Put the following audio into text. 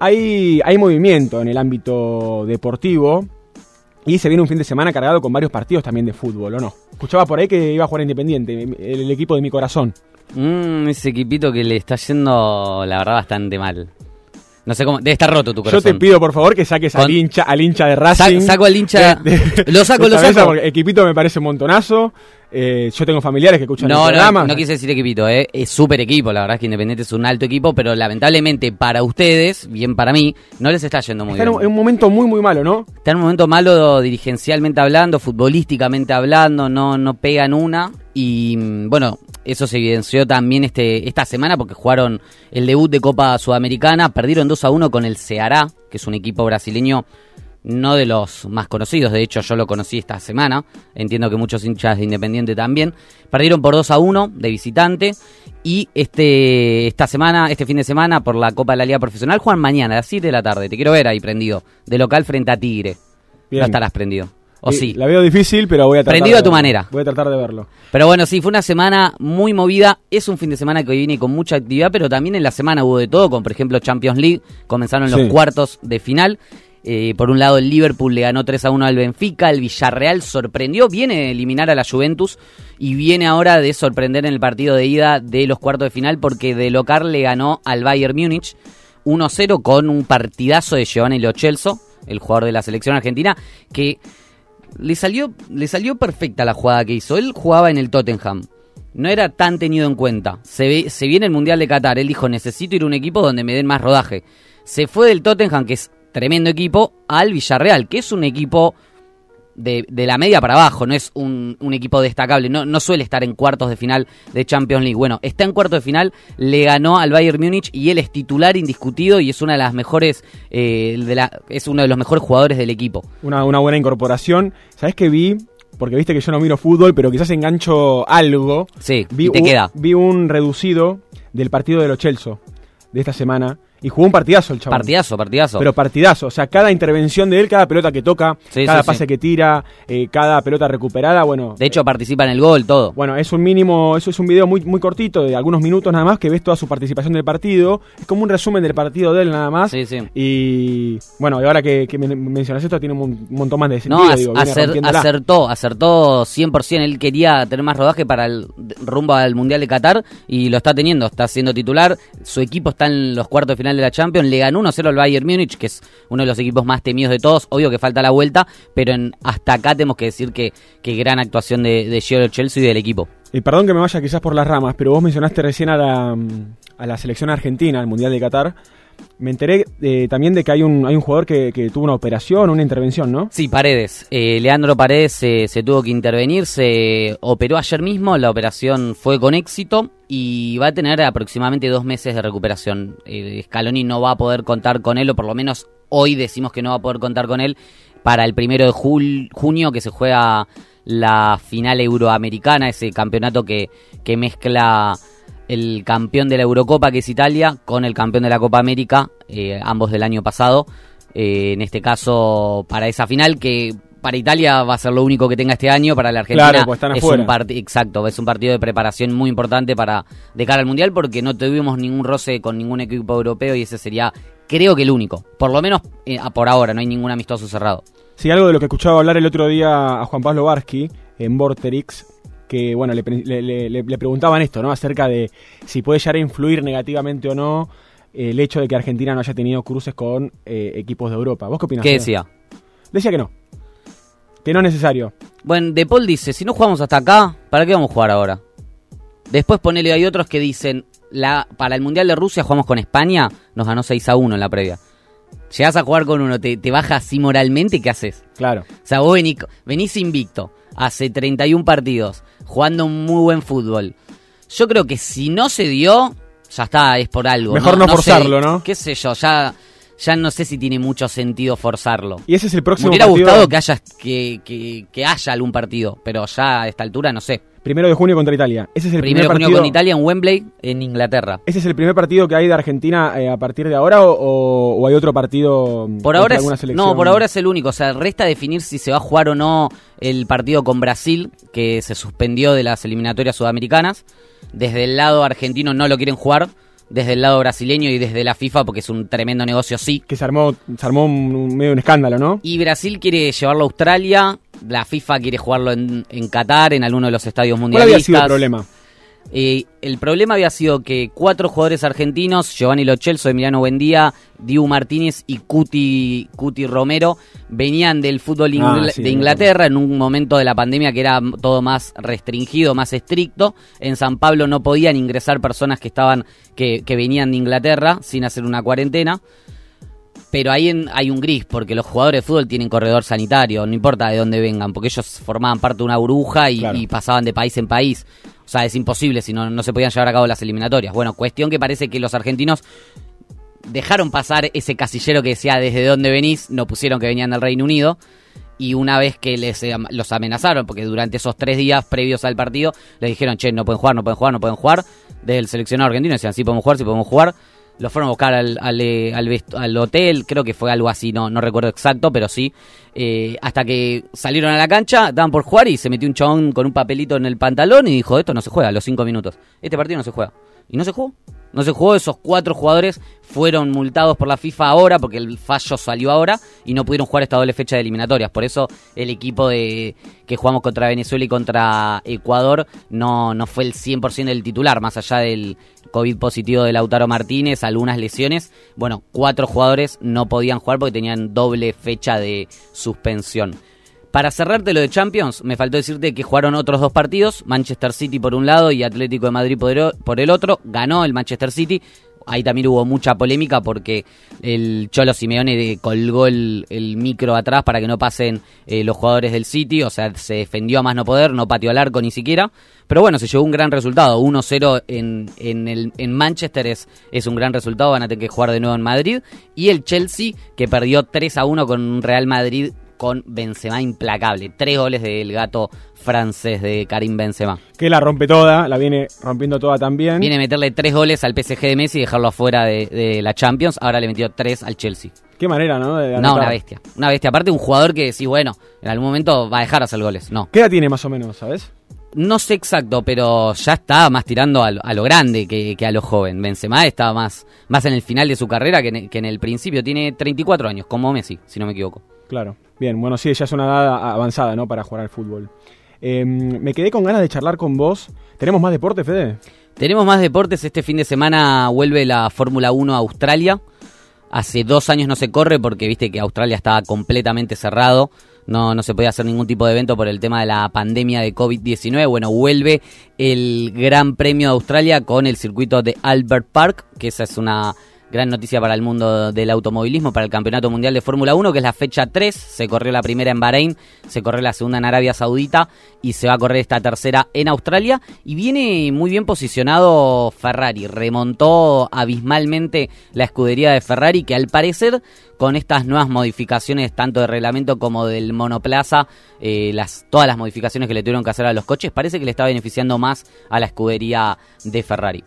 hay, hay movimiento en el ámbito deportivo y se viene un fin de semana cargado con varios partidos también de fútbol, ¿o no? Escuchaba por ahí que iba a jugar Independiente, el, el equipo de mi corazón. Mm, ese equipito que le está yendo, la verdad, bastante mal. No sé cómo. Debe estar roto tu corazón. Yo te pido, por favor, que saques al hincha, al hincha de Racing. saco al hincha- lo saco, de lo saco. porque Equipito me parece un montonazo. Eh, yo tengo familiares que escuchan No, el no, programa. no quise decir equipito, ¿eh? es súper equipo, la verdad es que Independiente es un alto equipo, pero lamentablemente para ustedes, bien para mí, no les está yendo muy Está en bien. un, en un momento muy, muy malo, ¿no? Está en un momento malo dirigencialmente hablando, futbolísticamente hablando, no, no pegan una. Y mm, bueno, eso se evidenció también este, esta semana porque jugaron el debut de Copa Sudamericana, perdieron 2 a 1 con el Ceará, que es un equipo brasileño no de los más conocidos, de hecho yo lo conocí esta semana, entiendo que muchos hinchas de Independiente también, perdieron por 2 a 1 de visitante y este esta semana, este fin de semana por la Copa de la Liga Profesional juegan mañana a las 7 de la tarde, te quiero ver ahí prendido, de local frente a Tigre. Bien. No estarás prendido. O Eh, sí. La veo difícil, pero voy a tratar Prendido de a tu verlo. manera. Voy a tratar de verlo. Pero bueno, sí, fue una semana muy movida. Es un fin de semana que hoy viene con mucha actividad, pero también en la semana hubo de todo, como por ejemplo Champions League. Comenzaron los Sí. cuartos de final. Eh, por un lado, el Liverpool le ganó 3 a 1 al Benfica. El Villarreal sorprendió, viene de eliminar a la Juventus y viene ahora de sorprender en el partido de ida de los cuartos de final porque de local le ganó al Bayern Múnich 1-0 con un partidazo de Giovanni Lo Celso, el jugador de la selección argentina, que le salió, le salió perfecta la jugada que hizo. Él jugaba en el Tottenham. No era tan tenido en cuenta. Se, ve- se viene el Mundial de Qatar. Él dijo, necesito ir a un equipo donde me den más rodaje. Se fue del Tottenham, que es tremendo equipo, al Villarreal, que es un equipo de, de la media para abajo, no es un, un equipo destacable, no, no suele estar en cuartos de final de Champions League. Bueno, está en cuartos de final, le ganó al Bayern Múnich y él es titular indiscutido y es una de las mejores, eh, de la, es uno de los mejores jugadores del equipo. Una, una buena incorporación. ¿Sabes qué vi? Porque viste que yo no miro fútbol, pero quizás engancho algo. Sí, Vi y te un, queda. Vi un reducido del partido de los Chelsea de esta semana. Y jugó un partidazo el chaval. Partidazo, partidazo. Pero partidazo, o sea, cada intervención de él, cada pelota que toca, Sí, cada sí, pase sí. que tira, eh, cada pelota recuperada, bueno. de hecho, participa en el gol, todo. Bueno, es un mínimo, eso es un video muy, muy cortito, de algunos minutos nada más, que ves toda su participación del partido. Es como un resumen del partido de él nada más. Sí, sí. Y bueno, y ahora que, que men- mencionas esto, tiene un, mon- un montón más de sentido. No, digo, acer- acertó, acertó 100%. Él quería tener más rodaje para el rumbo al Mundial de Qatar y lo está teniendo. Está siendo titular. Su equipo está en los cuartos de final de la Champions. Le ganó 1-0 al Bayern Múnich, que es uno de los equipos más temidos de todos. Obvio que falta la vuelta, pero en- hasta acá tenemos que decir que, que gran actuación de, de Gio Chelsea y del equipo. Y perdón que me vaya quizás por las ramas, pero vos mencionaste recién a la, a la selección argentina, al Mundial de Qatar. Me enteré eh, también de que hay un, hay un jugador que, tuvo una operación, una intervención, ¿no? Sí, Paredes. Eh, Leandro Paredes se, tuvo que intervenir, se operó ayer mismo, la operación fue con éxito y va a tener aproximadamente dos meses de recuperación. Scaloni no va a poder contar con él, o por lo menos hoy decimos que no va a poder contar con él para el primero de junio que se juega la final euroamericana, ese campeonato que, que mezcla el campeón de la Eurocopa, que es Italia, con el campeón de la Copa América, eh, ambos del año pasado. Eh, en este caso, para esa final, que para Italia va a ser lo único que tenga este año, para la Argentina Claro, pues están es afuera. un partido, exacto, es un partido de preparación muy importante para de cara al Mundial, porque no tuvimos ningún roce con ningún equipo europeo y ese sería, creo que el único, por lo menos eh, por ahora, no hay ningún amistoso cerrado. Sí, algo de lo que escuchaba hablar el otro día a Juan Pablo Barsky en Vorterix, que bueno, le, le- le- le- le preguntaban esto, ¿no? Acerca de si puede llegar a influir negativamente o no eh, el hecho de que Argentina no haya tenido cruces con eh, equipos de Europa. ¿Vos qué opinás? ¿Qué decía? Decía que no. Que no es necesario. Bueno, De Paul dice, si no jugamos hasta acá, ¿para qué vamos a jugar ahora? Después ponele, hay otros que dicen, la, para el Mundial de Rusia jugamos con España, nos ganó 6 a 1 en la previa. Llegás a jugar con uno, te, te baja así moralmente, ¿qué haces? Claro. O sea, vos venís, venís invicto, hace 31 partidos, jugando un muy buen fútbol. Yo creo que si no se dio, ya está, es por algo. Mejor no forzarlo, ¿no? Qué sé yo, ya, ya no sé si tiene mucho sentido forzarlo. Y ese es el Me próximo hubiera partido. gustado que haya, que, que- que haya algún partido, pero ya a esta altura no sé. Primero de junio contra Italia. Ese es el Primero de primer junio partido. con Italia en Wembley, en Inglaterra. ¿Ese es el primer partido que hay de Argentina eh, a partir de ahora o, o- o hay otro partido Por contra ahora alguna es, selección? no, por ahora es el único. O sea, resta definir si se va a jugar o no el partido con Brasil, que se suspendió de las eliminatorias sudamericanas. Desde el lado argentino no lo quieren jugar. desde el lado brasileño y desde la FIFA porque es un tremendo negocio sí. Que se armó, se armó un, medio un escándalo, ¿no? Y Brasil quiere llevarlo a Australia, la FIFA quiere jugarlo en, en Qatar, en alguno de los estadios mundialistas. ¿Cuál había sido el problema? Eh, el problema había sido que cuatro jugadores argentinos, Giovanni Lochelso, Emiliano Buendía, Diu Martínez y Cuti, Cuti Romero, venían del fútbol ah, de Inglaterra en un momento de la pandemia que era todo más restringido, más estricto. En San Pablo no podían ingresar personas que estaban, que, que venían de Inglaterra sin hacer una cuarentena pero ahí hay un gris, porque los jugadores de fútbol tienen corredor sanitario, no importa de dónde vengan, porque ellos formaban parte de una burbuja y, pasaban de país en país. O sea, es imposible si no, no se podían llevar a cabo las eliminatorias. Bueno, cuestión que parece que los argentinos dejaron pasar ese casillero que decía desde dónde venís, no pusieron que venían del Reino Unido. Y una vez que les eh, los amenazaron, porque durante esos tres días previos al partido, les dijeron, che, no pueden jugar, no pueden jugar, no pueden jugar, desde el seleccionado argentino decían, sí podemos jugar, sí podemos jugar lo fueron a buscar al, al, eh, al, hotel, creo que fue algo así, no, no recuerdo exacto, pero sí. Eh, hasta que salieron a la cancha, daban por jugar y se metió un chabón con un papelito en el pantalón y dijo, esto no se juega a los cinco minutos. Este partido no se juega. Y no se jugó. No se jugó, esos cuatro jugadores fueron multados por la FIFA ahora, porque el fallo salió ahora, y no pudieron jugar esta doble fecha de eliminatorias. Por eso el equipo de que jugamos contra Venezuela y contra Ecuador no, no fue el 100% del titular, más allá del COVID positivo de Lautaro Martínez, algunas lesiones. Bueno, cuatro jugadores no podían jugar porque tenían doble fecha de suspensión. Para cerrarte lo de Champions, me faltó decirte que jugaron otros dos partidos, Manchester City por un lado y Atlético de Madrid por el otro. Ganó el Manchester City. Ahí también hubo mucha polémica porque el Cholo Simeone colgó el, micro atrás para que no pasen eh, los jugadores del City, o sea, se defendió a más no poder, no pateó al arco ni siquiera. Pero bueno, se llevó un gran resultado. 1-0 en, en, en Manchester es, es un gran resultado, van a tener que jugar de nuevo en Madrid. Y el Chelsea, que perdió 3-1 con un Real Madrid con Benzema implacable. Tres goles del gato francés de Karim Benzema. Que la rompe toda, la viene rompiendo toda también. Viene a meterle tres goles al PSG de Messi y dejarlo afuera de, la Champions. Ahora le metió tres al Chelsea. Qué manera, ¿no? no, una bestia. Una bestia. Aparte, un jugador que sí, bueno, en algún momento va a dejar hacer goles. No. ¿Qué edad tiene más o menos, sabes? No sé exacto, pero ya está más tirando a lo, grande que, a lo joven. Benzema estaba más, más en el final de su carrera que en, que en el principio. Tiene 34 años, como Messi, si no me equivoco. Claro. Bien, bueno, sí, ya es una edad avanzada, ¿no? Para jugar al fútbol. Em, me quedé con ganas de charlar con vos. ¿Tenemos más deportes, Fede? Tenemos más deportes. Este fin de semana vuelve la Fórmula 1 a Australia. Hace dos años no se corre porque viste que Australia estaba completamente cerrado. No, no se podía hacer ningún tipo de evento por el tema de la pandemia de COVID-19. Bueno, vuelve el Gran Premio de Australia con el circuito de Albert Park, que esa es una Gran noticia para el mundo del automovilismo, para el Campeonato Mundial de Fórmula 1, que es la fecha 3. Se corrió la primera en Bahrein, se corrió la segunda en Arabia Saudita y se va a correr esta tercera en Australia. Y viene muy bien posicionado Ferrari. Remontó abismalmente la escudería de Ferrari, que al parecer con estas nuevas modificaciones, tanto de reglamento como del monoplaza, eh, las, todas las modificaciones que le tuvieron que hacer a los coches, parece que le está beneficiando más a la escudería de Ferrari.